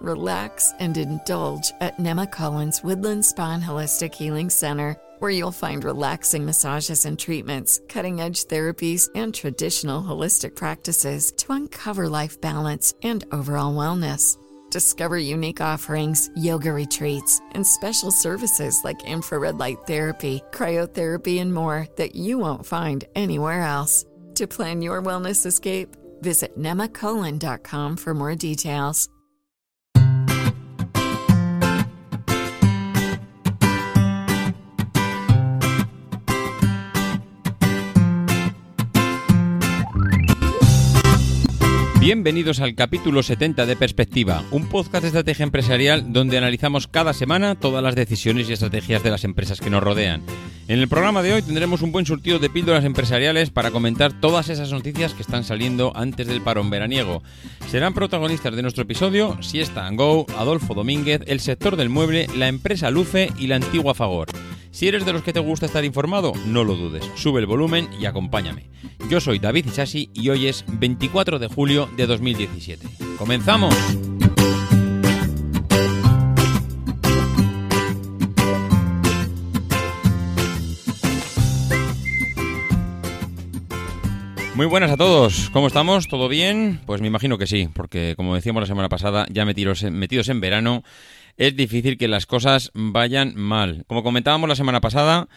relax, and indulge at Nema Collins Woodland Spa and Holistic Healing Center, where you'll find relaxing massages and treatments, cutting edge therapies, and traditional holistic practices to uncover life balance and overall wellness. Discover unique offerings, yoga retreats, and special services like infrared light therapy, cryotherapy, and more that you won't find anywhere else. To plan your wellness escape, visit nemacolon.com for more details. Bienvenidos al capítulo 70 de Perspectiva, un podcast de estrategia empresarial donde analizamos cada semana todas las decisiones y estrategias de las empresas que nos rodean. En el programa de hoy tendremos un buen surtido de píldoras empresariales para comentar todas esas noticias que están saliendo antes del parón veraniego. Serán protagonistas de nuestro episodio Siesta Go, Adolfo Domínguez, el sector del mueble, la empresa Luce y la antigua Fagor. Si eres de los que te gusta estar informado, no lo dudes, sube el volumen y acompáñame. Yo soy David Isasi y hoy es 24 de julio de 2017. ¡Comenzamos! Muy buenas a todos, ¿cómo estamos? ¿Todo bien? Pues me imagino que sí, porque como decíamos la semana pasada, ya metidos en, metidos en verano, es difícil que las cosas vayan mal. Como comentábamos la semana pasada,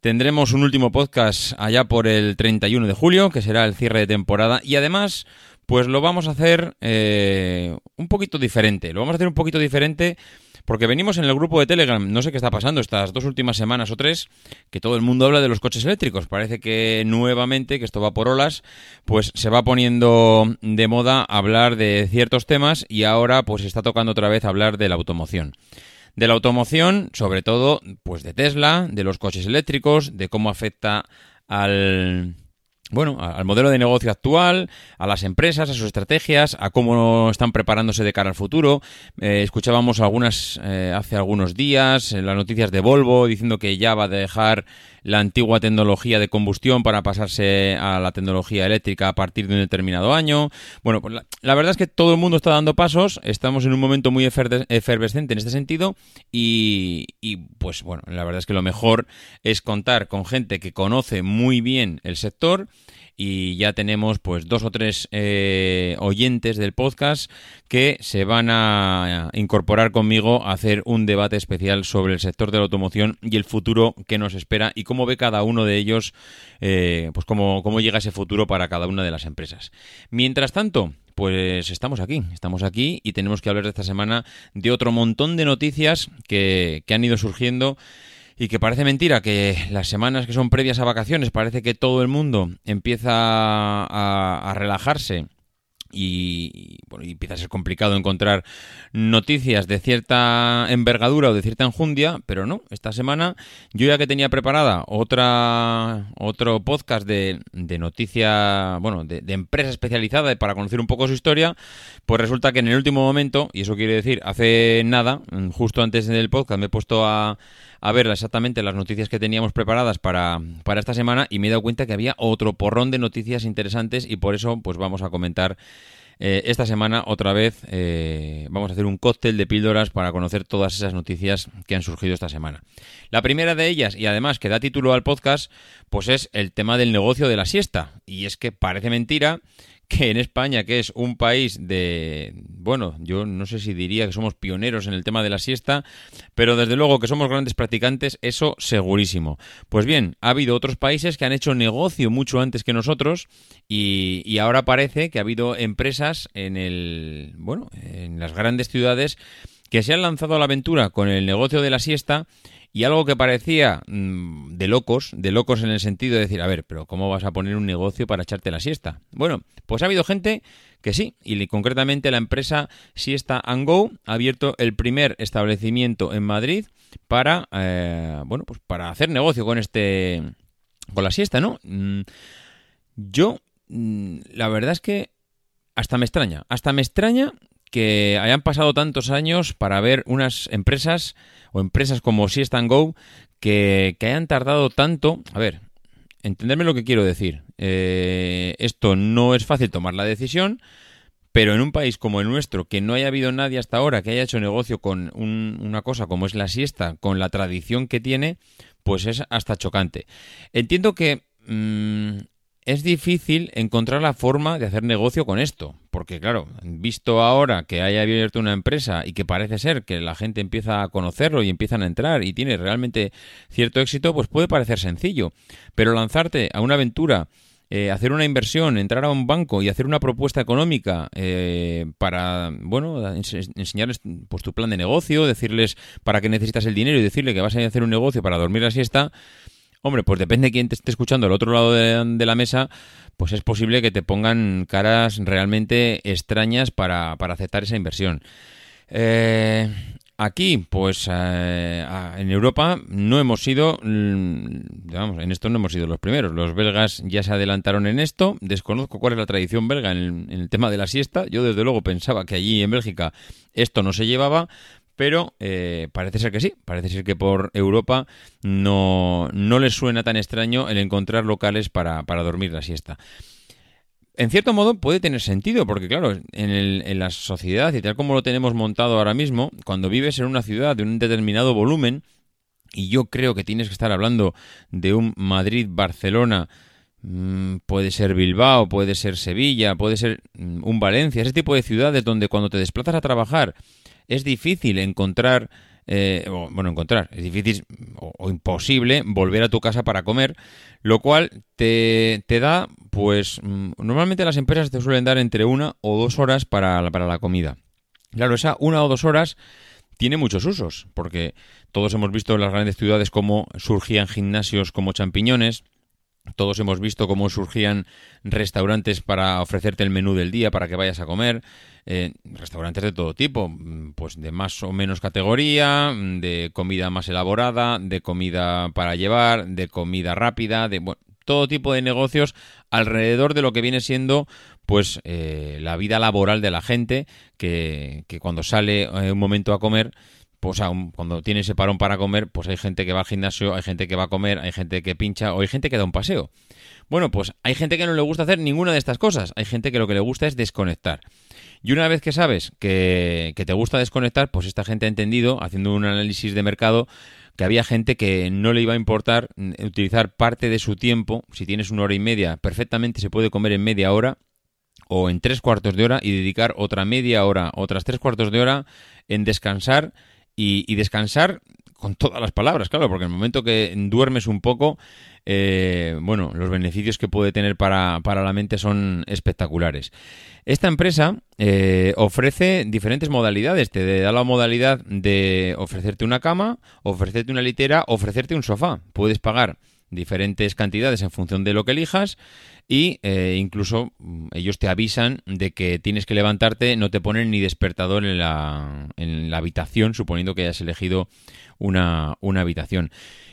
tendremos un último podcast allá por el 31 de julio, que será el cierre de temporada, y además, pues lo vamos a hacer eh, un poquito diferente. Lo vamos a hacer un poquito diferente porque venimos en el grupo de Telegram, no sé qué está pasando estas dos últimas semanas o tres, que todo el mundo habla de los coches eléctricos. Parece que nuevamente, que esto va por olas, pues se va poniendo de moda hablar de ciertos temas y ahora pues está tocando otra vez hablar de la automoción de la automoción, sobre todo pues de Tesla, de los coches eléctricos, de cómo afecta al bueno, al modelo de negocio actual, a las empresas, a sus estrategias, a cómo están preparándose de cara al futuro. Eh, escuchábamos algunas eh, hace algunos días en las noticias de Volvo diciendo que ya va a dejar la antigua tecnología de combustión para pasarse a la tecnología eléctrica a partir de un determinado año. Bueno, pues la, verdad es que todo el mundo está dando pasos, estamos en un momento muy efervescente en este sentido y, y pues bueno, la verdad es que lo mejor es contar con gente que conoce muy bien el sector y ya tenemos pues dos o tres eh, oyentes del podcast que se van a incorporar conmigo a hacer un debate especial sobre el sector de la automoción y el futuro que nos espera y cómo ve cada uno de ellos, eh, pues cómo, cómo llega ese futuro para cada una de las empresas. Mientras tanto, pues estamos aquí, estamos aquí y tenemos que hablar de esta semana de otro montón de noticias que, que han ido surgiendo y que parece mentira que las semanas que son previas a vacaciones parece que todo el mundo empieza a, relajarse y, bueno, y empieza a ser complicado encontrar noticias de cierta envergadura o de cierta enjundia, pero no, esta semana yo ya que tenía preparada otra otro podcast de, de noticia, bueno, de, de, empresa especializada para conocer un poco su historia, pues resulta que en el último momento, y eso quiere decir hace nada, justo antes del podcast me he puesto a a ver exactamente las noticias que teníamos preparadas para, para esta semana y me he dado cuenta que había otro porrón de noticias interesantes y por eso pues vamos a comentar eh, esta semana otra vez eh, vamos a hacer un cóctel de píldoras para conocer todas esas noticias que han surgido esta semana. La primera de ellas, y además que da título al podcast, pues es el tema del negocio de la siesta. Y es que parece mentira que en España, que es un país de, bueno, yo no sé si diría que somos pioneros en el tema de la siesta, pero desde luego que somos grandes practicantes, eso segurísimo. Pues bien, ha habido otros países que han hecho negocio mucho antes que nosotros y, y ahora parece que ha habido empresas en el, bueno, en las grandes ciudades que se han lanzado a la aventura con el negocio de la siesta y algo que parecía mm, de locos, de locos en el sentido de decir, a ver, pero ¿cómo vas a poner un negocio para echarte la siesta? Bueno, pues ha habido gente que sí, y concretamente la empresa Siesta and Go ha abierto el primer establecimiento en Madrid para, eh, bueno, pues para hacer negocio con este, con la siesta, ¿no? Mm, yo, mm, la verdad es que hasta me extraña, hasta me extraña que hayan pasado tantos años para ver unas empresas o empresas como Siesta Go que, que hayan tardado tanto. A ver, entenderme lo que quiero decir. Eh, esto no es fácil tomar la decisión, Pero en un país como el nuestro, que no haya habido nadie hasta ahora que haya hecho negocio con una cosa como es la siesta, con la tradición que tiene, pues es hasta chocante. Entiendo que mm, es difícil encontrar la forma de hacer negocio con esto, porque claro, visto ahora que haya abierto una empresa y que parece ser que la gente empieza a conocerlo y empiezan a entrar y tiene realmente cierto éxito, pues puede parecer sencillo, pero lanzarte a una aventura eh, hacer una inversión, entrar a un banco y hacer una propuesta económica eh, para, bueno, enseñarles pues, tu plan de negocio, decirles para qué necesitas el dinero y decirle que vas a hacer un negocio para dormir la siesta, hombre, pues depende de quién te esté escuchando al otro lado de, la mesa, pues es posible que te pongan caras realmente extrañas para, para aceptar esa inversión. Eh, Aquí, pues eh, en Europa no hemos sido, mm, vamos, en esto no hemos sido los primeros. Los belgas ya se adelantaron en esto. Desconozco cuál es la tradición belga en el, tema de la siesta. Yo desde luego pensaba que allí en Bélgica esto no se llevaba, pero eh, parece ser que sí. Parece ser que por Europa no, no les suena tan extraño el encontrar locales para, para dormir la siesta en cierto modo puede tener sentido, porque claro, en, el, en, la sociedad y tal como lo tenemos montado ahora mismo, cuando vives en una ciudad de un determinado volumen, y yo creo que tienes que estar hablando de un Madrid-Barcelona, mm, puede ser Bilbao, puede ser Sevilla, puede ser mm, un Valencia, ese tipo de ciudades donde cuando te desplazas a trabajar es difícil encontrar eh, bueno, encontrar, es difícil o, imposible volver a tu casa para comer, lo cual te, te, da, pues, mm, normalmente las empresas te suelen dar entre una o dos horas para, para la comida. Claro, esa una o dos horas tiene muchos usos, porque todos hemos visto en las grandes ciudades cómo surgían gimnasios como champiñones, todos hemos visto cómo surgían restaurantes para ofrecerte el menú del día para que vayas a comer. Eh, restaurantes de todo tipo, mm, pues de más o menos categoría, mm, de comida más elaborada, de comida para llevar, de comida rápida, de todo tipo de negocios alrededor de lo que viene siendo pues eh, la vida laboral de la gente que, que cuando sale eh, un momento a comer pues aun cuando tiene ese parón para comer, pues hay gente que va al gimnasio, hay gente que va a comer, hay gente que pincha o hay gente que da un paseo. Bueno, pues hay gente que no le gusta hacer ninguna de estas cosas, hay gente que lo que le gusta es desconectar. Y una vez que sabes que, que te gusta desconectar, pues esta gente ha entendido, haciendo un análisis de mercado, que había gente que no le iba a importar utilizar parte de su tiempo, si tienes una hora y media, perfectamente se puede comer en media hora o en tres cuartos de hora y dedicar otra media hora, otras tres cuartos de hora en descansar y, descansar con todas las palabras, claro, porque en el momento que duermes un poco, eh, bueno, los beneficios que puede tener para, la mente son espectaculares. Esta empresa eh, ofrece diferentes modalidades. Te da la modalidad de ofrecerte una cama, ofrecerte una litera, ofrecerte un sofá. Puedes pagar diferentes cantidades en función de lo que elijas y eh, incluso mm, ellos te avisan de que tienes que levantarte, no te ponen ni despertador en la, en la habitación, suponiendo que hayas elegido una, una habitación.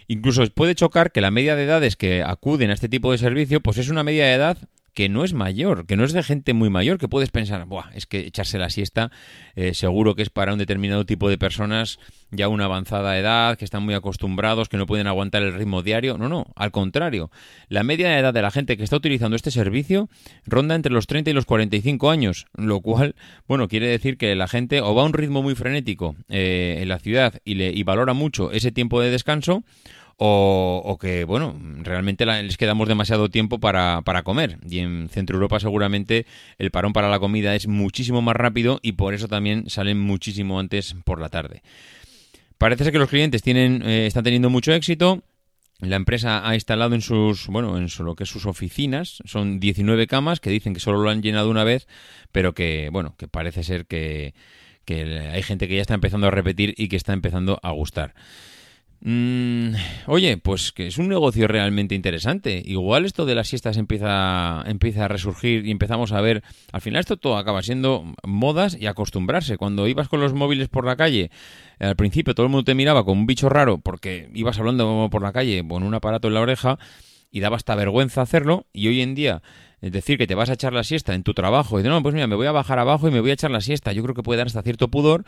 Incluso puede chocar que la media de edades que acuden a este tipo de servicio, pues es una media de edad que no es mayor, que no es de gente muy mayor, que puedes pensar, Buah, es que echarse la siesta eh, seguro que es para un determinado tipo de personas ya una avanzada edad, que están muy acostumbrados, que no pueden aguantar el ritmo diario. No, no, al contrario. La media de edad de la gente que está utilizando este servicio ronda entre los 30 y los 45 años, lo cual, bueno, quiere decir que la gente o va a un ritmo muy frenético eh, en la ciudad y, le, y valora mucho ese tiempo de descanso, o, que, bueno, realmente les quedamos demasiado tiempo para, para comer. Y en Centro Europa seguramente el parón para la comida es muchísimo más rápido y por eso también salen muchísimo antes por la tarde. Parece ser que los clientes tienen, eh, están teniendo mucho éxito. La empresa ha instalado en sus, bueno, en lo que sus oficinas, son 19 camas que dicen que solo lo han llenado una vez, pero que, bueno, que parece ser que, que hay gente que ya está empezando a repetir y que está empezando a gustar. Mm, oye, pues que es un negocio realmente interesante. Igual esto de las siestas empieza, empieza a resurgir y empezamos a ver. Al final, esto todo acaba siendo modas y acostumbrarse. Cuando ibas con los móviles por la calle, al principio todo el mundo te miraba como un bicho raro porque ibas hablando por la calle con un aparato en la oreja y daba hasta vergüenza hacerlo. Y hoy en día, es decir, que te vas a echar la siesta en tu trabajo y de no, pues mira, me voy a bajar abajo y me voy a echar la siesta. Yo creo que puede dar hasta cierto pudor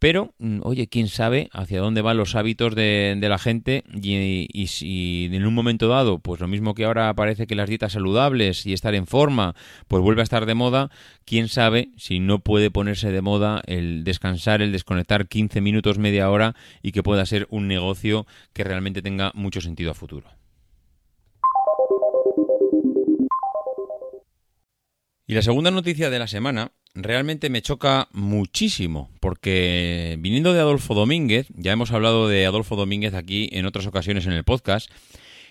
Pero, mm, oye, quién sabe hacia dónde van los hábitos de, la gente y, si en un momento dado, pues lo mismo que ahora parece que las dietas saludables y estar en forma, pues vuelve a estar de moda, quién sabe si no puede ponerse de moda el descansar, el desconectar 15 minutos, media hora y que pueda ser un negocio que realmente tenga mucho sentido a futuro. Y la segunda noticia de la semana realmente me choca muchísimo, porque viniendo de Adolfo Domínguez, ya hemos hablado de Adolfo Domínguez aquí en otras ocasiones en el podcast,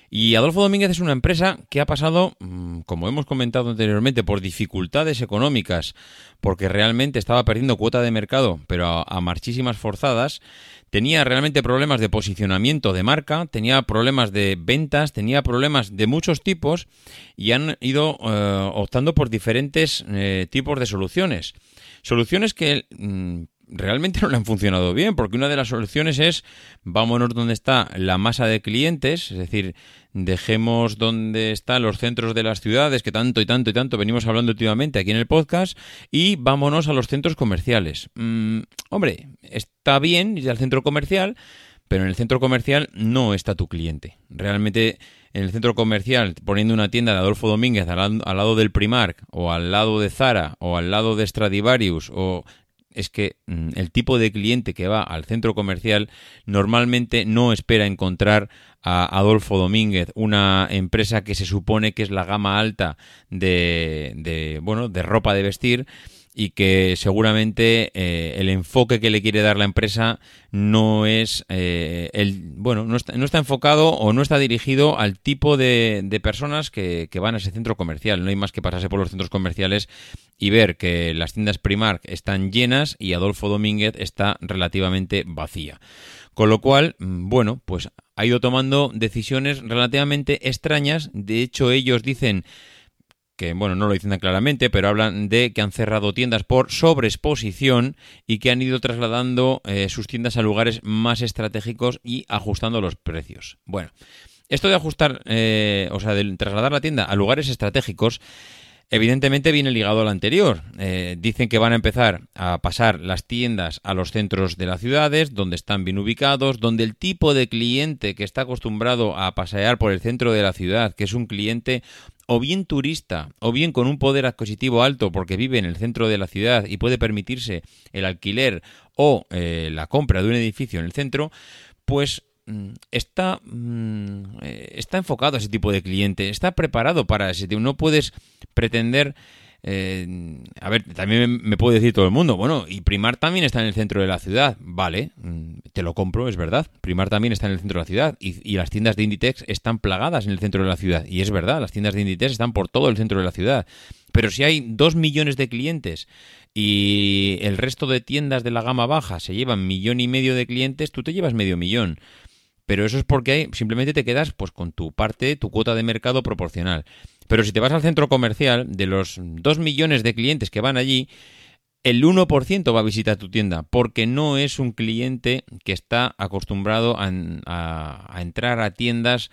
y Adolfo Domínguez es una empresa que ha pasado, mm, como hemos comentado anteriormente, por dificultades económicas, porque realmente estaba perdiendo cuota de mercado, pero a, marchísimas forzadas, tenía realmente problemas de posicionamiento de marca, tenía problemas de ventas, tenía problemas de muchos tipos y han ido eh, optando por diferentes eh, tipos de soluciones. Soluciones que mm, realmente no le han funcionado bien, porque una de las soluciones es vámonos donde está la masa de clientes, es decir, dejemos donde están los centros de las ciudades, que tanto y tanto y tanto venimos hablando últimamente aquí en el podcast, y vámonos a los centros comerciales. Mm, hombre, está bien ir al centro comercial, pero en el centro comercial no está tu cliente. Realmente en el centro comercial, poniendo una tienda de Adolfo Domínguez al, al, lado del Primark, o al lado de Zara, o al lado de Stradivarius, o es que mm, el tipo de cliente que va al centro comercial normalmente no espera encontrar a Adolfo Domínguez, una empresa que se supone que es la gama alta de, de bueno, de ropa de vestir y que seguramente eh, el enfoque que le quiere dar la empresa no es eh, el bueno no está, no está, enfocado o no está dirigido al tipo de, de personas que, que, van a ese centro comercial. No hay más que pasarse por los centros comerciales y ver que las tiendas Primark están llenas y Adolfo Domínguez está relativamente vacía. Con lo cual mm, bueno pues ha ido tomando decisiones relativamente extrañas. De hecho ellos dicen que bueno, no lo dicen tan claramente, pero hablan de que han cerrado tiendas por sobreexposición y que han ido trasladando eh, sus tiendas a lugares más estratégicos y ajustando los precios. Bueno, esto de ajustar, eh, o sea, de trasladar la tienda a lugares estratégicos, Evidentemente viene ligado al anterior. Eh, dicen que van a empezar a pasar las tiendas a los centros de las ciudades, donde están bien ubicados, donde el tipo de cliente que está acostumbrado a pasear por el centro de la ciudad, que es un cliente o bien turista, o bien con un poder adquisitivo alto porque vive en el centro de la ciudad y puede permitirse el alquiler o eh, la compra de un edificio en el centro, pues está, mm, eh, está enfocado a ese tipo de cliente, está preparado para ese tipo. No puedes pretender eh, a ver, también me puede decir todo el mundo, bueno, y Primar también está en el centro de la ciudad. Vale, mm, te lo compro, es verdad. Primar también está en el centro de la ciudad y, las tiendas de Inditex están plagadas en el centro de la ciudad. Y es verdad, las tiendas de Inditex están por todo el centro de la ciudad. Pero si hay dos millones de clientes y el resto de tiendas de la gama baja se llevan millón y medio de clientes, tú te llevas medio millón pero eso es porque simplemente te quedas pues con tu parte, tu cuota de mercado proporcional. Pero si te vas al centro comercial, de los 2 millones de clientes que van allí, el 1% va a visitar tu tienda porque no es un cliente que está acostumbrado a, entrar a tiendas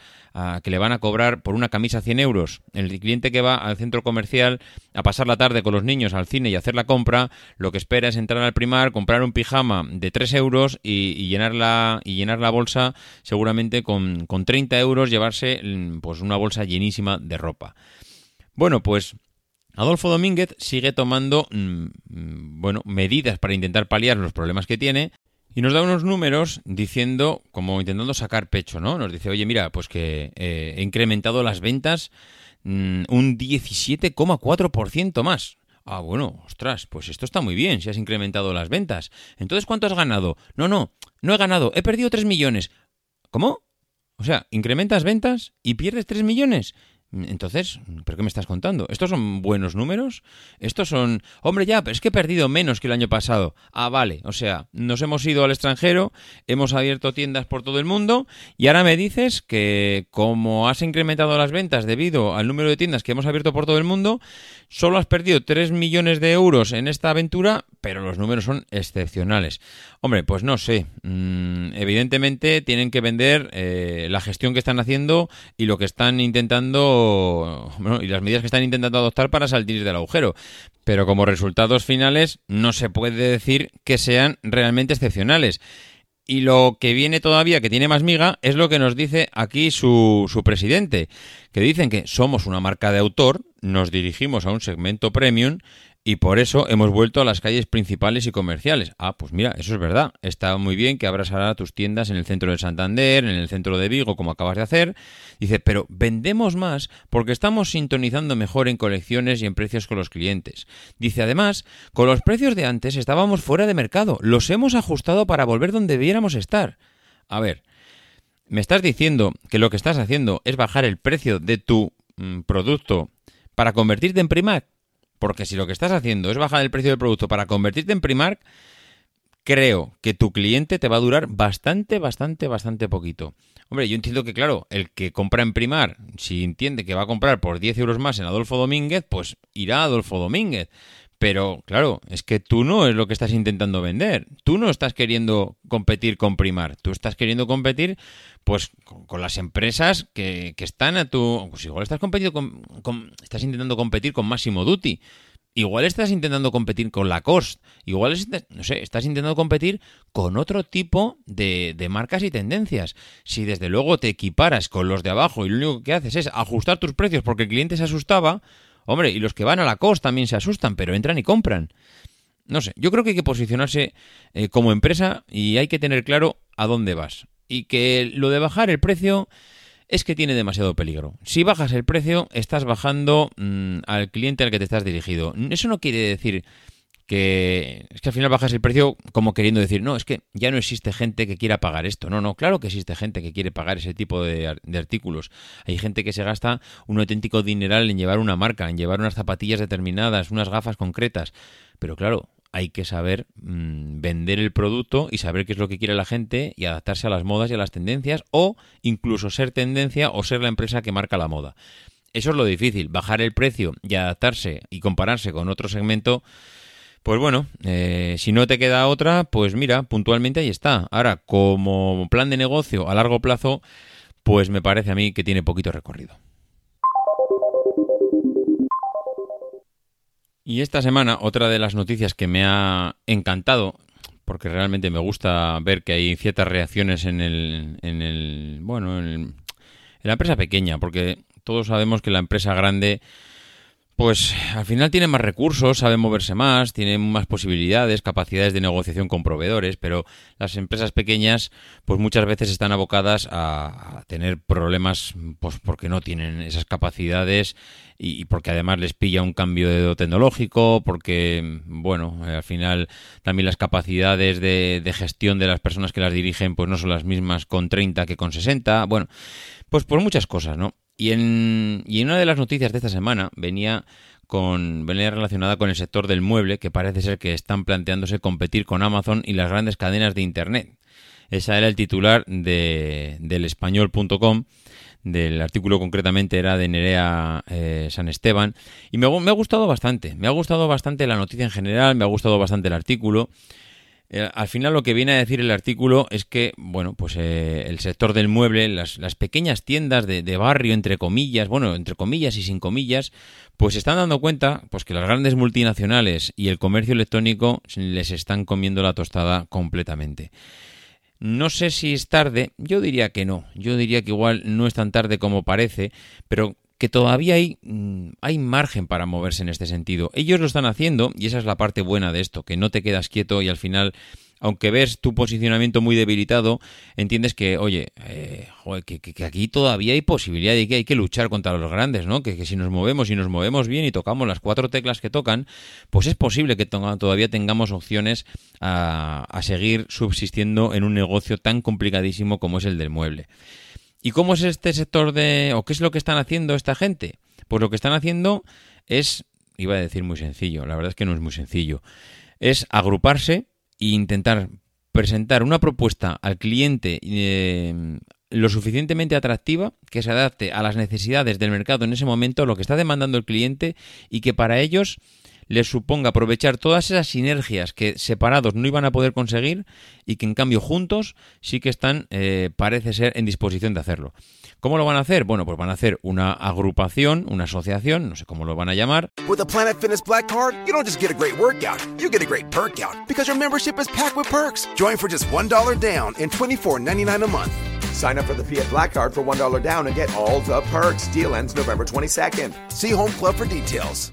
que le van a cobrar por una camisa 100 euros. El cliente que va al centro comercial a pasar la tarde con los niños al cine y hacer la compra, lo que espera es entrar al primar, comprar un pijama de 3 euros y, llenar, la, y llenar la bolsa seguramente con, con 30 euros, llevarse pues una bolsa llenísima de ropa. Bueno, pues Adolfo Domínguez sigue tomando mm, mm, bueno, medidas para intentar paliar los problemas que tiene y nos da unos números diciendo, como intentando sacar pecho, ¿no? Nos dice, oye, mira, pues que eh, he incrementado las ventas mm, un 17,4% más. Ah, bueno, ostras, pues esto está muy bien si has incrementado las ventas. Entonces, ¿cuánto has ganado? No, no, no he ganado, he perdido 3 millones. ¿Cómo? O sea, incrementas ventas y pierdes 3 millones. Entonces, ¿pero qué me estás contando? ¿Estos son buenos números? Estos son... Hombre, ya, pero es que he perdido menos que el año pasado. Ah, vale. O sea, nos hemos ido al extranjero, hemos abierto tiendas por todo el mundo y ahora me dices que como has incrementado las ventas debido al número de tiendas que hemos abierto por todo el mundo, solo has perdido 3 millones de euros en esta aventura, pero los números son excepcionales. Hombre, pues no sé. Mm, evidentemente tienen que vender eh, la gestión que están haciendo y lo que están intentando y las medidas que están intentando adoptar para salir del agujero. Pero como resultados finales no se puede decir que sean realmente excepcionales. Y lo que viene todavía, que tiene más miga, es lo que nos dice aquí su, su presidente, que dicen que somos una marca de autor, nos dirigimos a un segmento premium y por eso hemos vuelto a las calles principales y comerciales. Ah, pues mira, eso es verdad. Está muy bien que abras ahora tus tiendas en el centro de Santander, en el centro de Vigo, como acabas de hacer. Dice, pero vendemos más porque estamos sintonizando mejor en colecciones y en precios con los clientes. Dice, además, con los precios de antes estábamos fuera de mercado. Los hemos ajustado para volver donde debiéramos estar. A ver, ¿me estás diciendo que lo que estás haciendo es bajar el precio de tu mm, producto para convertirte en Primark? Porque si lo que estás haciendo es bajar el precio del producto para convertirte en Primark, creo que tu cliente te va a durar bastante, bastante, bastante poquito. Hombre, yo entiendo que, claro, el que compra en Primark, si entiende que va a comprar por 10 euros más en Adolfo Domínguez, pues irá a Adolfo Domínguez. Pero claro, es que tú no es lo que estás intentando vender. Tú no estás queriendo competir con Primar. Tú estás queriendo competir pues con, las empresas que, que, están a tu... Pues igual estás, competiendo con, estás intentando competir con Máximo Duty. Igual estás intentando competir con Lacoste. Igual no sé, estás intentando competir con otro tipo de, de, marcas y tendencias. Si desde luego te equiparas con los de abajo y lo único que haces es ajustar tus precios porque el cliente se asustaba, Hombre, y los que van a la costa también se asustan, pero entran y compran. No sé, yo creo que hay que posicionarse eh, como empresa y hay que tener claro a dónde vas. Y que lo de bajar el precio es que tiene demasiado peligro. Si bajas el precio, estás bajando mm, al cliente al que te estás dirigido. Eso no quiere decir que es que al final bajas el precio como queriendo decir, no, es que ya no existe gente que quiera pagar esto. No, no, claro que existe gente que quiere pagar ese tipo de, artículos. Hay gente que se gasta un auténtico dineral en llevar una marca, en llevar unas zapatillas determinadas, unas gafas concretas. Pero claro, hay que saber mmm, vender el producto y saber qué es lo que quiere la gente y adaptarse a las modas y a las tendencias o incluso ser tendencia o ser la empresa que marca la moda. Eso es lo difícil, bajar el precio y adaptarse y compararse con otro segmento pues bueno, eh, si no te queda otra, pues mira, puntualmente ahí está. Ahora, como plan de negocio a largo plazo, pues me parece a mí que tiene poquito recorrido. Y esta semana, otra de las noticias que me ha encantado, porque realmente me gusta ver que hay ciertas reacciones en el, en el bueno, en, en la empresa pequeña, porque todos sabemos que la empresa grande pues al final tiene más recursos, sabe moverse más, tiene más posibilidades, capacidades de negociación con proveedores, pero las empresas pequeñas pues muchas veces están abocadas a, tener problemas pues porque no tienen esas capacidades y, porque además les pilla un cambio de tecnológico, porque bueno, al final también las capacidades de, de gestión de las personas que las dirigen pues no son las mismas con 30 que con 60, bueno, pues por muchas cosas, ¿no? Y en, y en una de las noticias de esta semana venía con venía relacionada con el sector del mueble, que parece ser que están planteándose competir con Amazon y las grandes cadenas de Internet. Ese era el titular de, del español.com, del artículo concretamente era de Nerea eh, San Esteban, y me, me ha gustado bastante, me ha gustado bastante la noticia en general, me ha gustado bastante el artículo, eh, al final lo que viene a decir el artículo es que, bueno, pues eh, el sector del mueble, las, pequeñas tiendas de, de, barrio, entre comillas, bueno, entre comillas y sin comillas, pues están dando cuenta pues que las grandes multinacionales y el comercio electrónico les están comiendo la tostada completamente. No sé si es tarde, yo diría que no, yo diría que igual no es tan tarde como parece, pero que todavía hay, mm, hay margen para moverse en este sentido. Ellos lo están haciendo y esa es la parte buena de esto, que no te quedas quieto y al final, aunque ves tu posicionamiento muy debilitado, entiendes que, oye, eh, que, que, aquí todavía hay posibilidad de que hay que luchar contra los grandes, ¿no? Que, que, si nos movemos y nos movemos bien y tocamos las cuatro teclas que tocan, pues es posible que todavía tengamos opciones a, a seguir subsistiendo en un negocio tan complicadísimo como es el del mueble. ¿Y cómo es este sector de... o qué es lo que están haciendo esta gente? Pues lo que están haciendo es, iba a decir muy sencillo, la verdad es que no es muy sencillo, es agruparse e intentar presentar una propuesta al cliente eh, lo suficientemente atractiva que se adapte a las necesidades del mercado en ese momento, lo que está demandando el cliente y que para ellos les suponga aprovechar todas esas sinergias que separados no iban a poder conseguir y que en cambio juntos sí que están, eh, parece ser, en disposición de hacerlo. ¿Cómo lo van a hacer? Bueno, pues van a hacer una agrupación, una asociación, no sé cómo lo van a llamar. With the Planet Fitness Black Card, you don't just get a great workout, you get a great perk out because your membership is packed with perks. Join for just $1 down and $24.99 a month. Sign up for the PF Black Card for $1 down and get all the perks. Deal ends November 22nd. See Home Club for details.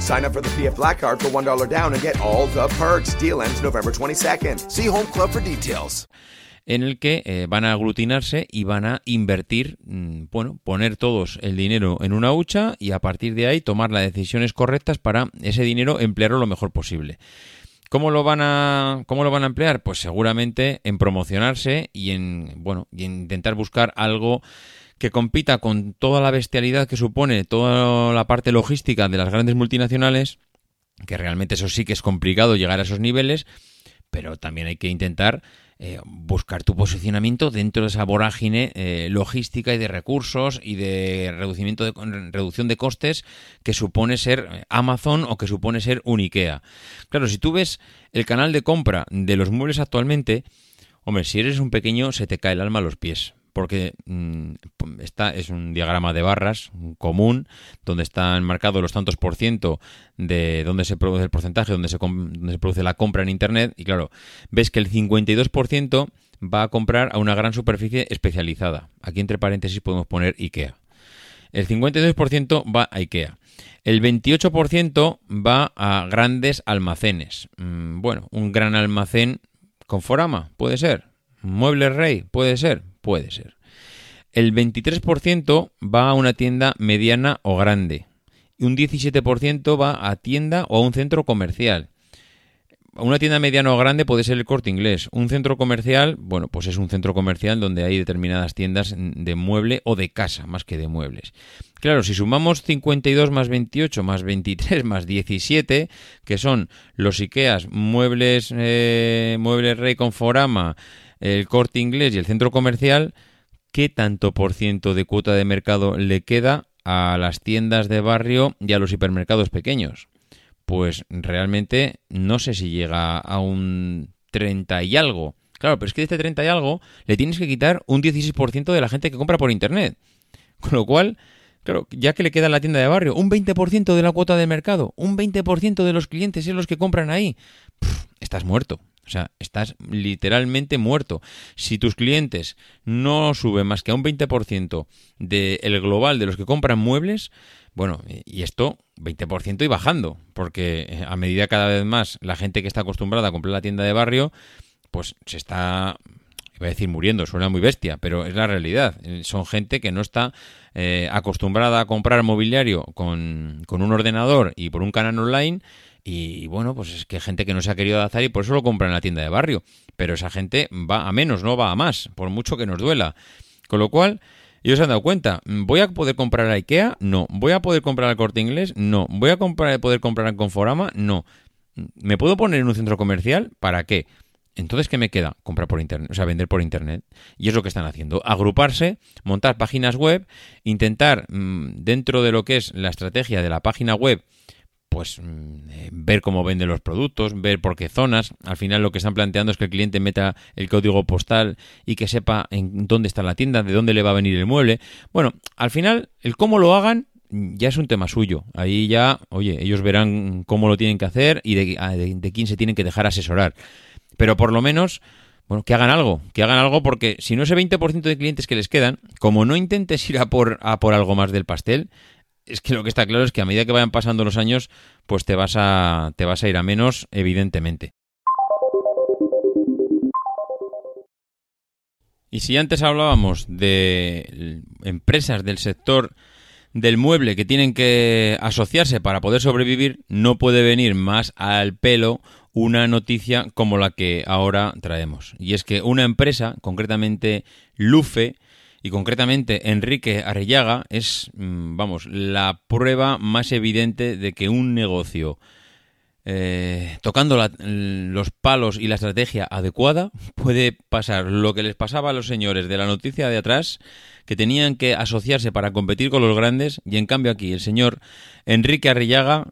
Sign up for the PF Black Card for $1 down and get all the perks. Deal ends November 22nd. See Home Club for details. en el que eh, van a aglutinarse y van a invertir, mm, bueno, poner todos el dinero en una hucha y a partir de ahí tomar las decisiones correctas para ese dinero emplearlo lo mejor posible. ¿Cómo lo van a cómo lo van a emplear? Pues seguramente en promocionarse y en bueno, y en intentar buscar algo que compita con toda la bestialidad que supone toda la parte logística de las grandes multinacionales, que realmente eso sí que es complicado llegar a esos niveles, pero también hay que intentar eh, buscar tu posicionamiento dentro de esa vorágine eh, logística y de recursos y de reducimiento de reducción de costes que supone ser eh, Amazon o que supone ser un IKEA. Claro, si tú ves el canal de compra de los muebles actualmente, hombre, si eres un pequeño se te cae el alma a los pies porque mm, esta es un diagrama de barras común donde están marcados los tantos por ciento de donde se produce el porcentaje, donde se, donde se produce la compra en Internet y claro, ves que el 52% va a comprar a una gran superficie especializada. Aquí entre paréntesis podemos poner IKEA. El 52% va a IKEA. El 28% va a grandes almacenes. Mm, bueno, un gran almacén con Forama, puede ser. Muebles Rey, puede ser Puede ser. El 23% va a una tienda mediana o grande. Y un 17% va a tienda o a un centro comercial. Una tienda mediana o grande puede ser el corte inglés. Un centro comercial, bueno, pues es un centro comercial donde hay determinadas tiendas de mueble o de casa, más que de muebles. Claro, si sumamos 52 más 28 más 23 más 17, que son los IKEAs, muebles, eh, muebles Rey con Forama, el corte inglés y el centro comercial, ¿qué tanto por ciento de cuota de mercado le queda a las tiendas de barrio y a los hipermercados pequeños? Pues realmente no sé si llega a un 30 y algo. Claro, pero es que de este 30 y algo le tienes que quitar un 16% de la gente que compra por Internet. Con lo cual, claro, ya que le queda a la tienda de barrio un 20% de la cuota de mercado, un 20% de los clientes es los que compran ahí, estás muerto. O sea, estás literalmente muerto. Si tus clientes no suben más que a un 20% del global de los que compran muebles, bueno, y esto 20% y bajando, porque eh, a medida cada vez más la gente que está acostumbrada a comprar la tienda de barrio, pues se está iba a decir muriendo, suena muy bestia, pero es la realidad. Eh, son gente que no está eh, acostumbrada a comprar mobiliario con, con, un ordenador y por un canal online y bueno, pues es que gente que no se ha querido adaptar y por eso lo compra en la tienda de barrio. Pero esa gente va a menos, no va a más, por mucho que nos duela. Con lo cual, ellos se han dado cuenta. ¿Voy a poder comprar a IKEA? No. ¿Voy a poder comprar al corte inglés? No. ¿Voy a comprar, poder comprar en Conforama? No. ¿Me puedo poner en un centro comercial? ¿Para qué? Entonces, ¿qué me queda? Comprar por internet, o sea, vender por internet. Y es lo que están haciendo. Agruparse, montar páginas web, intentar, mm, dentro de lo que es la estrategia de la página web, pues mm, eh, ver cómo venden los productos, ver por qué zonas. Al final lo que están planteando es que el cliente meta el código postal y que sepa en dónde está la tienda, de dónde le va a venir el mueble. Bueno, al final el cómo lo hagan ya es un tema suyo. Ahí ya, oye, ellos verán cómo lo tienen que hacer y de, quién se tienen que dejar asesorar. Pero por lo menos bueno, que hagan algo, que hagan algo porque si no ese 20% de clientes que les quedan, como no intentes ir a por, a por algo más del pastel, es que lo que está claro es que a medida que vayan pasando los años, pues te vas a, te vas a ir a menos, evidentemente. Y si antes hablábamos de empresas del sector del mueble que tienen que asociarse para poder sobrevivir, no puede venir más al pelo una noticia como la que ahora traemos. Y es que una empresa, concretamente Lufe, y concretamente Enrique Arrellaga es, mm, vamos, la prueba más evidente de que un negocio eh, tocando los palos y la estrategia adecuada, puede pasar lo que les pasaba a los señores de la noticia de atrás, que tenían que asociarse para competir con los grandes, y en cambio aquí el señor Enrique Arrillaga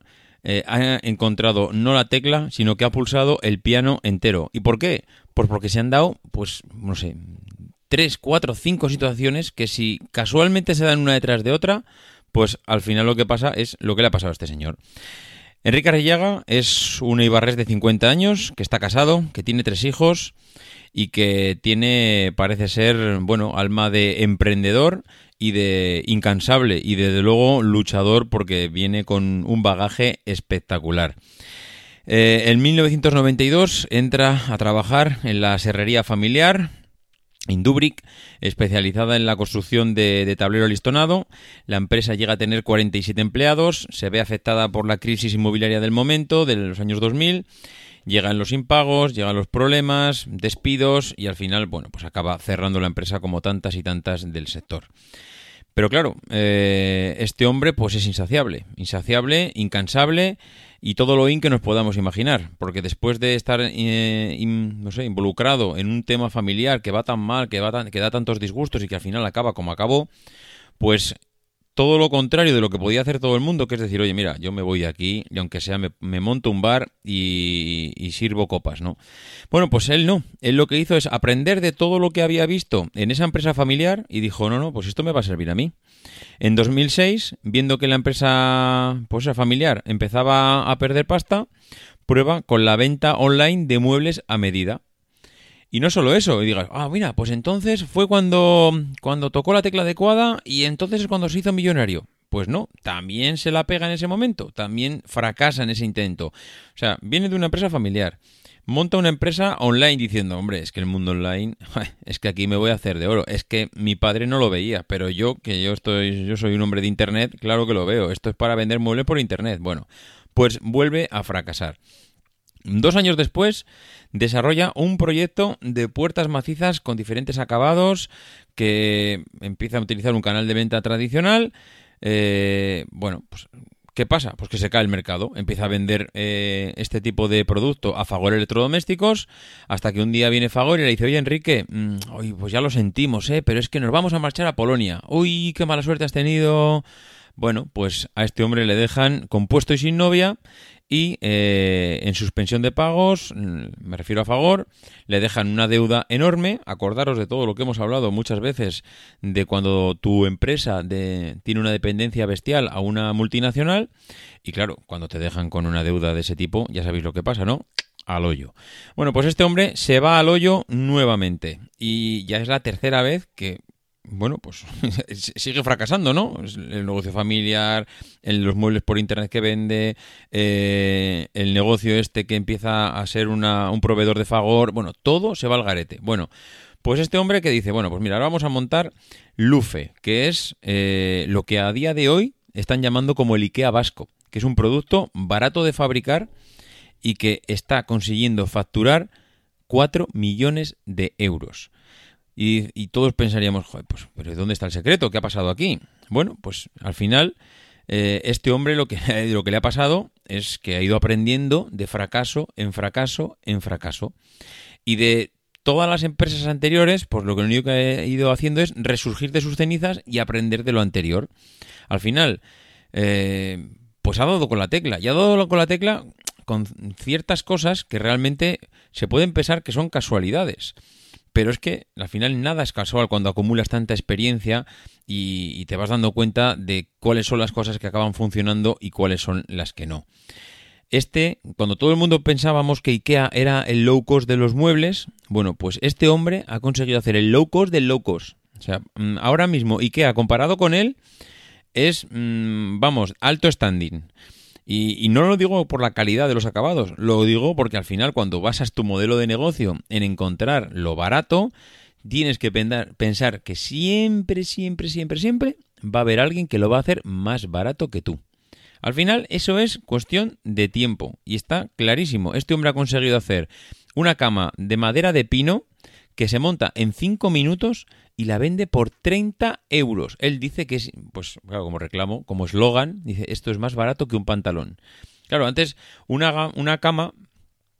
eh, ha encontrado no la tecla, sino que ha pulsado el piano entero. ¿Y por qué? Pues porque se han dado, pues, no sé, tres, cuatro, cinco situaciones que si casualmente se dan una detrás de otra, pues al final lo que pasa es lo que le ha pasado a este señor. Enrique Arrillaga es un ibarres de 50 años, que está casado, que tiene tres hijos y que tiene, parece ser, bueno, alma de emprendedor y de incansable y desde luego luchador porque viene con un bagaje espectacular. Eh, en 1992 entra a trabajar en la serrería familiar, Indubric, especializada en la construcción de, tablero listonado. La empresa llega a tener 47 empleados, se ve afectada por la crisis inmobiliaria del momento, de los años 2000. Llegan los impagos, llegan los problemas, despidos y al final, bueno, pues acaba cerrando la empresa como tantas y tantas del sector. Pero claro, eh, este hombre pues es insaciable, insaciable, incansable y todo lo in que nos podamos imaginar, porque después de estar eh, no sé, involucrado en un tema familiar que va tan mal, que, va que da tantos disgustos y que al final acaba como acabó, pues todo lo contrario de lo que podía hacer todo el mundo, que es decir, oye, mira, yo me voy de aquí y aunque sea me, monto un bar y, y, sirvo copas, ¿no? Bueno, pues él no. Él lo que hizo es aprender de todo lo que había visto en esa empresa familiar y dijo, no, no, pues esto me va a servir a mí. En 2006, viendo que la empresa pues, familiar empezaba a perder pasta, prueba con la venta online de muebles a medida. Y no solo eso, y digas, ah, mira, pues entonces fue cuando, cuando tocó la tecla adecuada y entonces es cuando se hizo millonario. Pues no, también se la pega en ese momento, también fracasa en ese intento. O sea, viene de una empresa familiar monta una empresa online diciendo, hombre, es que el mundo online, es que aquí me voy a hacer de oro. Es que mi padre no lo veía, pero yo, que yo estoy, yo soy un hombre de internet, claro que lo veo. Esto es para vender muebles por internet. Bueno, pues vuelve a fracasar. Dos años después, desarrolla un proyecto de puertas macizas con diferentes acabados que empieza a utilizar un canal de venta tradicional. Eh, bueno, pues ¿Qué pasa? Pues que se cae el mercado, empieza a vender eh, este tipo de producto a Fagor Electrodomésticos, hasta que un día viene Fagor y le dice, oye Enrique, mm, pues ya lo sentimos, ¿eh? pero es que nos vamos a marchar a Polonia. Uy, qué mala suerte has tenido. Bueno, pues a este hombre le dejan compuesto y sin novia y eh, en suspensión de pagos, mm, me refiero a favor, le dejan una deuda enorme. Acordaros de todo lo que hemos hablado muchas veces de cuando tu empresa de, tiene una dependencia bestial a una multinacional y claro, cuando te dejan con una deuda de ese tipo, ya sabéis lo que pasa, ¿no? Al hoyo. Bueno, pues este hombre se va al hoyo nuevamente y ya es la tercera vez que bueno, pues sigue fracasando, ¿no? El negocio familiar, los muebles por internet que vende, eh, el negocio este que empieza a ser una, un proveedor de favor, bueno, todo se va al garete. Bueno, pues este hombre que dice, bueno, pues mira, ahora vamos a montar Lufe, que es eh, lo que a día de hoy están llamando como el IKEA vasco, que es un producto barato de fabricar y que está consiguiendo facturar 4 millones de euros. Y, todos pensaríamos, joder, pues, pero ¿dónde está el secreto? ¿Qué ha pasado aquí? Bueno, pues al final, eh, este hombre lo que, lo que le ha pasado es que ha ido aprendiendo de fracaso en fracaso en fracaso. Y de todas las empresas anteriores, pues lo que único que ha ido haciendo es resurgir de sus cenizas y aprender de lo anterior. Al final, eh, pues ha dado con la tecla. Y ha dado con la tecla con ciertas cosas que realmente se pueden pensar que son casualidades. Pero es que al final nada es casual cuando acumulas tanta experiencia y, te vas dando cuenta de cuáles son las cosas que acaban funcionando y cuáles son las que no. Este, cuando todo el mundo pensábamos que IKEA era el low cost de los muebles, bueno, pues este hombre ha conseguido hacer el low cost del low cost. O sea, mm, ahora mismo IKEA comparado con él es, mm, vamos, alto standing. Y, no lo digo por la calidad de los acabados, lo digo porque al final cuando basas tu modelo de negocio en encontrar lo barato, tienes que pensar que siempre, siempre, siempre, siempre va a haber alguien que lo va a hacer más barato que tú. Al final eso es cuestión de tiempo y está clarísimo. Este hombre ha conseguido hacer una cama de madera de pino que se monta en 5 minutos y la vende por 30 euros. Él dice que es, pues claro, como reclamo, como eslogan, dice, esto es más barato que un pantalón. Claro, antes una, una cama,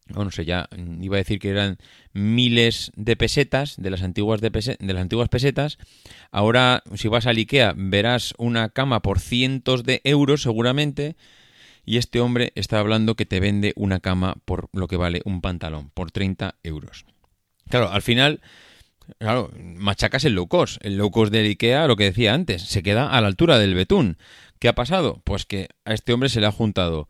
no sé, ya iba a decir que eran miles de pesetas de las antiguas de, de las antiguas pesetas. Ahora, si vas al IKEA, verás una cama por cientos de euros seguramente. Y este hombre está hablando que te vende una cama por lo que vale un pantalón, por 30 euros. Claro, al final, claro, machacas el low cost. El low cost del IKEA, lo que decía antes, se queda a la altura del betún. ¿Qué ha pasado? Pues que a este hombre se le ha juntado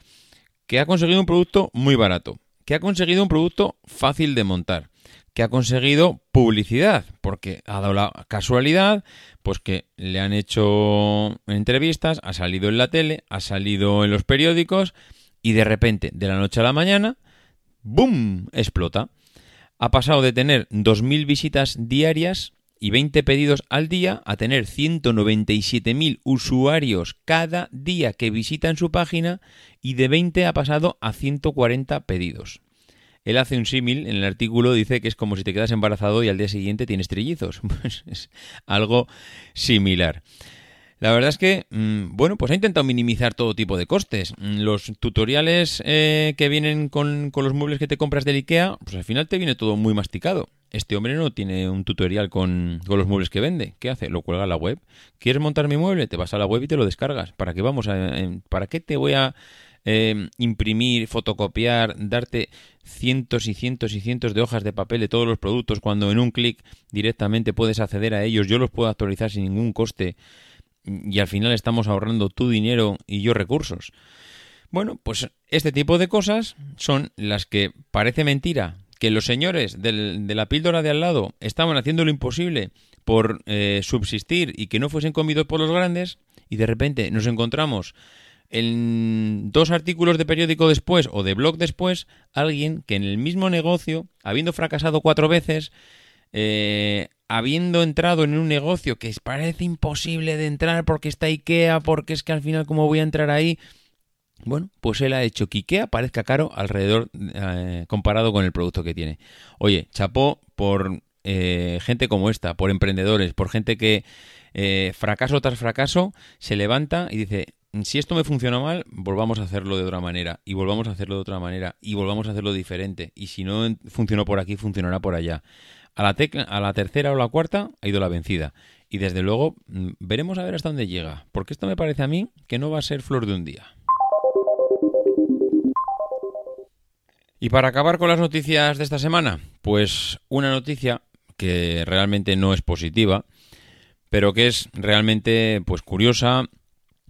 que ha conseguido un producto muy barato, que ha conseguido un producto fácil de montar, que ha conseguido publicidad, porque ha dado la casualidad, pues que le han hecho entrevistas, ha salido en la tele, ha salido en los periódicos y de repente, de la noche a la mañana, ¡boom! explota. Ha pasado de tener 2.000 visitas diarias y 20 pedidos al día a tener 197.000 usuarios cada día que visitan su página y de 20 ha pasado a 140 pedidos. Él hace un símil en el artículo, dice que es como si te quedas embarazado y al día siguiente tienes trillizos. Pues es algo similar. La verdad es que, mm, bueno, pues ha intentado minimizar todo tipo de costes. Mm, los tutoriales eh, que vienen con, con, los muebles que te compras del IKEA, pues al final te viene todo muy masticado. Este hombre no tiene un tutorial con, con los muebles que vende. ¿Qué hace? Lo cuelga a la web. ¿Quieres montar mi mueble? Te vas a la web y te lo descargas. ¿Para qué vamos a, ¿Para qué te voy a eh, imprimir, fotocopiar, darte cientos y cientos y cientos de hojas de papel de todos los productos cuando en un clic directamente puedes acceder a ellos? Yo los puedo actualizar sin ningún coste y al final estamos ahorrando tu dinero y yo recursos. Bueno, pues este tipo de cosas son las que parece mentira que los señores de la píldora de al lado estaban haciendo lo imposible por eh, subsistir y que no fuesen comidos por los grandes y de repente nos encontramos en dos artículos de periódico después o de blog después alguien que en el mismo negocio, habiendo fracasado cuatro veces, eh, habiendo entrado en un negocio que parece imposible de entrar porque está IKEA, porque es que al final cómo voy a entrar ahí, bueno, pues él ha hecho que IKEA parezca caro alrededor eh, comparado con el producto que tiene. Oye, chapó por eh, gente como esta, por emprendedores, por gente que eh, fracaso tras fracaso se levanta y dice, si esto me funciona mal, volvamos a hacerlo de otra manera, y volvamos a hacerlo de otra manera, y volvamos a hacerlo diferente, y si no funcionó por aquí, funcionará por allá. A la, tercera o la cuarta ha ido la vencida. Y desde luego mm, veremos a ver hasta dónde llega, porque esto me parece a mí que no va a ser flor de un día. Y para acabar con las noticias de esta semana, pues una noticia que realmente no es positiva, pero que es realmente pues curiosa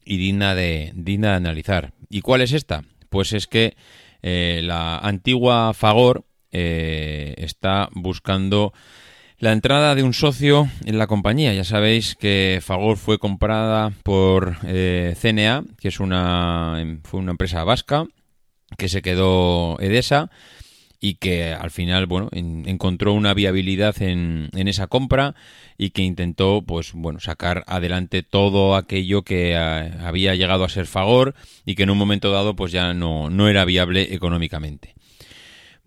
y digna de, digna de analizar. ¿Y cuál es esta? Pues es que eh, la antigua Fagor eh, está buscando la entrada de un socio en la compañía. Ya sabéis que Fagor fue comprada por eh, CNA, que es una, fue una empresa vasca, que se quedó Edesa y que al final bueno encontró una viabilidad en, en, esa compra y que intentó pues bueno sacar adelante todo aquello que eh, había llegado a ser Fagor y que en un momento dado pues ya no, no era viable económicamente.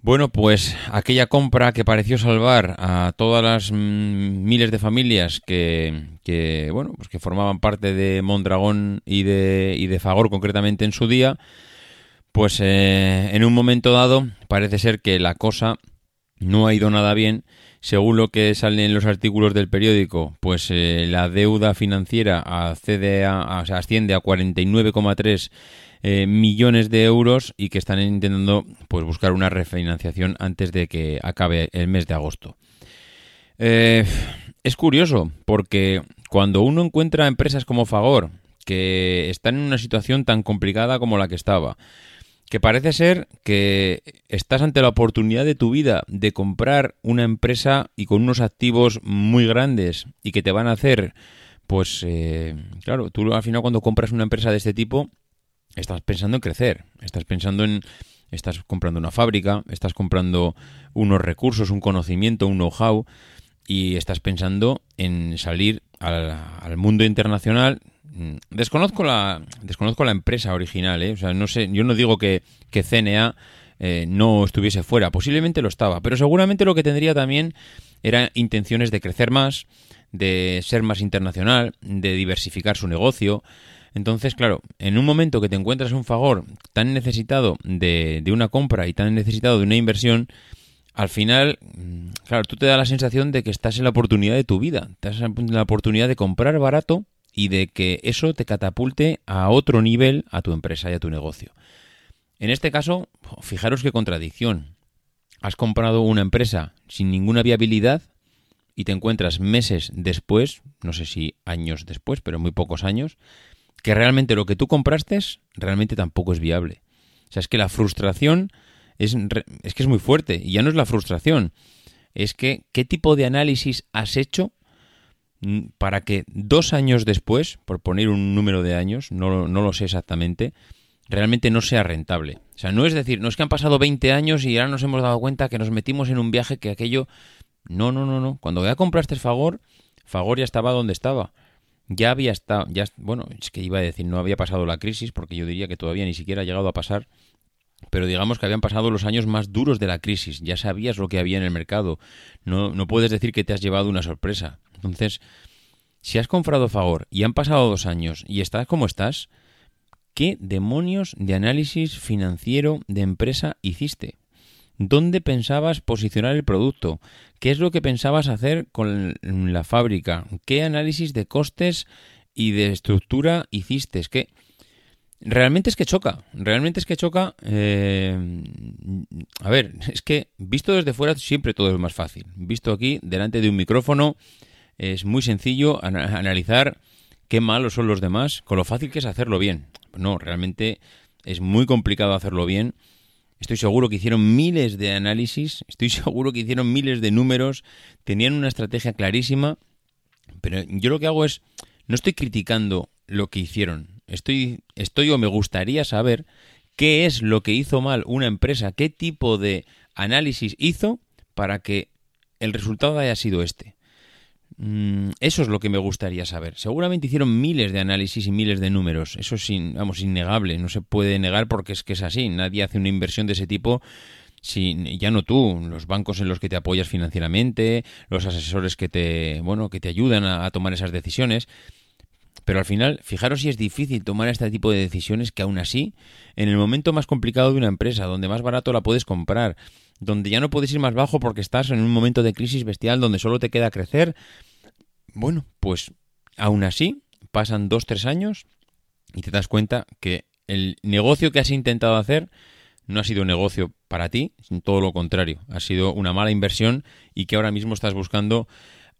Bueno, pues aquella compra que pareció salvar a todas las mm, miles de familias que, que, bueno, pues que formaban parte de Mondragón y de, y de Fagor concretamente en su día, pues eh, en un momento dado parece ser que la cosa no ha ido nada bien. Según lo que sale en los artículos del periódico, pues eh, la deuda financiera a, asciende a 49,3 eh, millones de euros y que están intentando pues buscar una refinanciación antes de que acabe el mes de agosto. Eh, es curioso porque cuando uno encuentra empresas como Fagor que están en una situación tan complicada como la que estaba, que parece ser que estás ante la oportunidad de tu vida de comprar una empresa y con unos activos muy grandes y que te van a hacer, pues, eh, claro, tú al final cuando compras una empresa de este tipo, estás pensando en crecer, estás pensando en, estás comprando una fábrica, estás comprando unos recursos, un conocimiento, un know-how y estás pensando en salir al, mundo internacional. Mm, desconozco la, desconozco la empresa original, ¿eh? o sea, no sé, yo no digo que, que CNA eh, no estuviese fuera, posiblemente lo estaba, pero seguramente lo que tendría también era intenciones de crecer más, de ser más internacional, de diversificar su negocio. Entonces, claro, en un momento que te encuentras un Fagor tan necesitado de, de una compra y tan necesitado de una inversión, al final, mm, claro, tú te da la sensación de que estás en la oportunidad de tu vida, estás en la oportunidad de comprar barato y de que eso te catapulte a otro nivel a tu empresa y a tu negocio. En este caso, fijaros qué contradicción. Has comprado una empresa sin ninguna viabilidad y te encuentras meses después, no sé si años después, pero muy pocos años, que realmente lo que tú compraste realmente tampoco es viable. O sea, es que la frustración es, es que es muy fuerte. Y ya no es la frustración, es que qué tipo de análisis has hecho para que dos años después, por poner un número de años, no, no lo sé exactamente, realmente no sea rentable. O sea, no es decir, no es que han pasado 20 años y ahora nos hemos dado cuenta que nos metimos en un viaje que aquello... No, no, no, no. Cuando ya compraste Fagor, Fagor ya estaba donde estaba ya había estado, ya, bueno, es que iba a decir, no había pasado la crisis, porque yo diría que todavía ni siquiera ha llegado a pasar, pero digamos que habían pasado los años más duros de la crisis, ya sabías lo que había en el mercado, no, no puedes decir que te has llevado una sorpresa. Entonces, si has comprado Fagor y han pasado dos años y estás como estás, ¿qué demonios de análisis financiero de empresa hiciste? ¿Dónde pensabas posicionar el producto? ¿Qué es lo que pensabas hacer con la fábrica? ¿Qué análisis de costes y de estructura hiciste? ¿Qué? Realmente es que choca, realmente es que choca. Eh, a ver, es que visto desde fuera siempre todo es más fácil. Visto aquí, delante de un micrófono, es muy sencillo analizar qué malos son los demás, con lo fácil que es hacerlo bien. No, realmente es muy complicado hacerlo bien Estoy seguro que hicieron miles de análisis, estoy seguro que hicieron miles de números, tenían una estrategia clarísima, pero yo lo que hago es, no estoy criticando lo que hicieron, estoy, estoy o me gustaría saber qué es lo que hizo mal una empresa, qué tipo de análisis hizo para que el resultado haya sido este. Mm, eso es lo que me gustaría saber. Seguramente hicieron miles de análisis y miles de números. Eso es, vamos, innegable. No se puede negar porque es que es así. Nadie hace una inversión de ese tipo si ya no tú, los bancos en los que te apoyas financieramente, los asesores que te, bueno, que te ayudan a, tomar esas decisiones. Pero al final, fijaros si es difícil tomar este tipo de decisiones que aún así, en el momento más complicado de una empresa, donde más barato la puedes comprar, donde ya no puedes ir más bajo porque estás en un momento de crisis bestial donde solo te queda crecer, bueno, pues aún así pasan dos, tres años y te das cuenta que el negocio que has intentado hacer no ha sido un negocio para ti, sino todo lo contrario, ha sido una mala inversión y que ahora mismo estás buscando,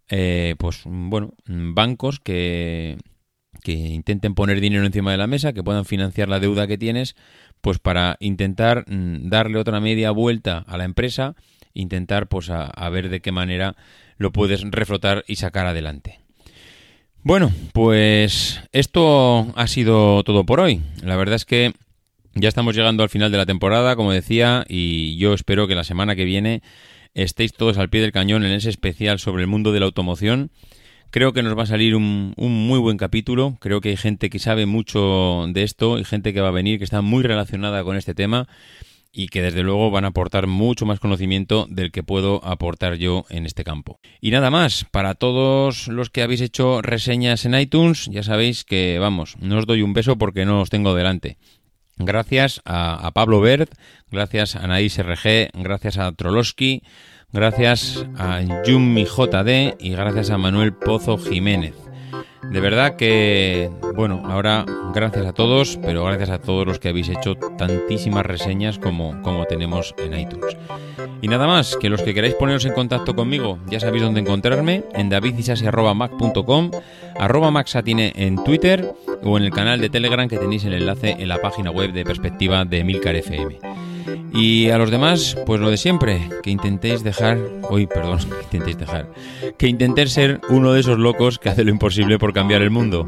eh, pues bueno, bancos que, que intenten poner dinero encima de la mesa, que puedan financiar la deuda que tienes, pues para intentar mm, darle otra media vuelta a la empresa, intentar pues a, ver de qué manera lo puedes reflotar y sacar adelante. Bueno, pues esto ha sido todo por hoy. La verdad es que ya estamos llegando al final de la temporada, como decía, y yo espero que la semana que viene estéis todos al pie del cañón en ese especial sobre el mundo de la automoción. Creo que nos va a salir un, un, muy buen capítulo. Creo que hay gente que sabe mucho de esto y gente que va a venir que está muy relacionada con este tema y que desde luego van a aportar mucho más conocimiento del que puedo aportar yo en este campo. Y nada más, para todos los que habéis hecho reseñas en iTunes, ya sabéis que, vamos, no os doy un beso porque no os tengo delante. Gracias a, Pablo Bert, gracias a Anaís RG, gracias a Trolowski, gracias a Yumi JD y gracias a Manuel Pozo Jiménez. De verdad que, bueno, ahora gracias a todos, pero gracias a todos los que habéis hecho tantísimas reseñas como, como tenemos en iTunes. Y nada más, que los que queráis poneros en contacto conmigo, ya sabéis dónde encontrarme, en davidisasi.mac.com, arroba maxatine en Twitter o en el canal de Telegram que tenéis el enlace en la página web de Perspectiva de Milcar FM. Y a los demás, pues lo de siempre, que intentéis dejar, hoy, perdón, que intentéis dejar, que intentéis ser uno de esos locos que hace lo imposible por cambiar el mundo.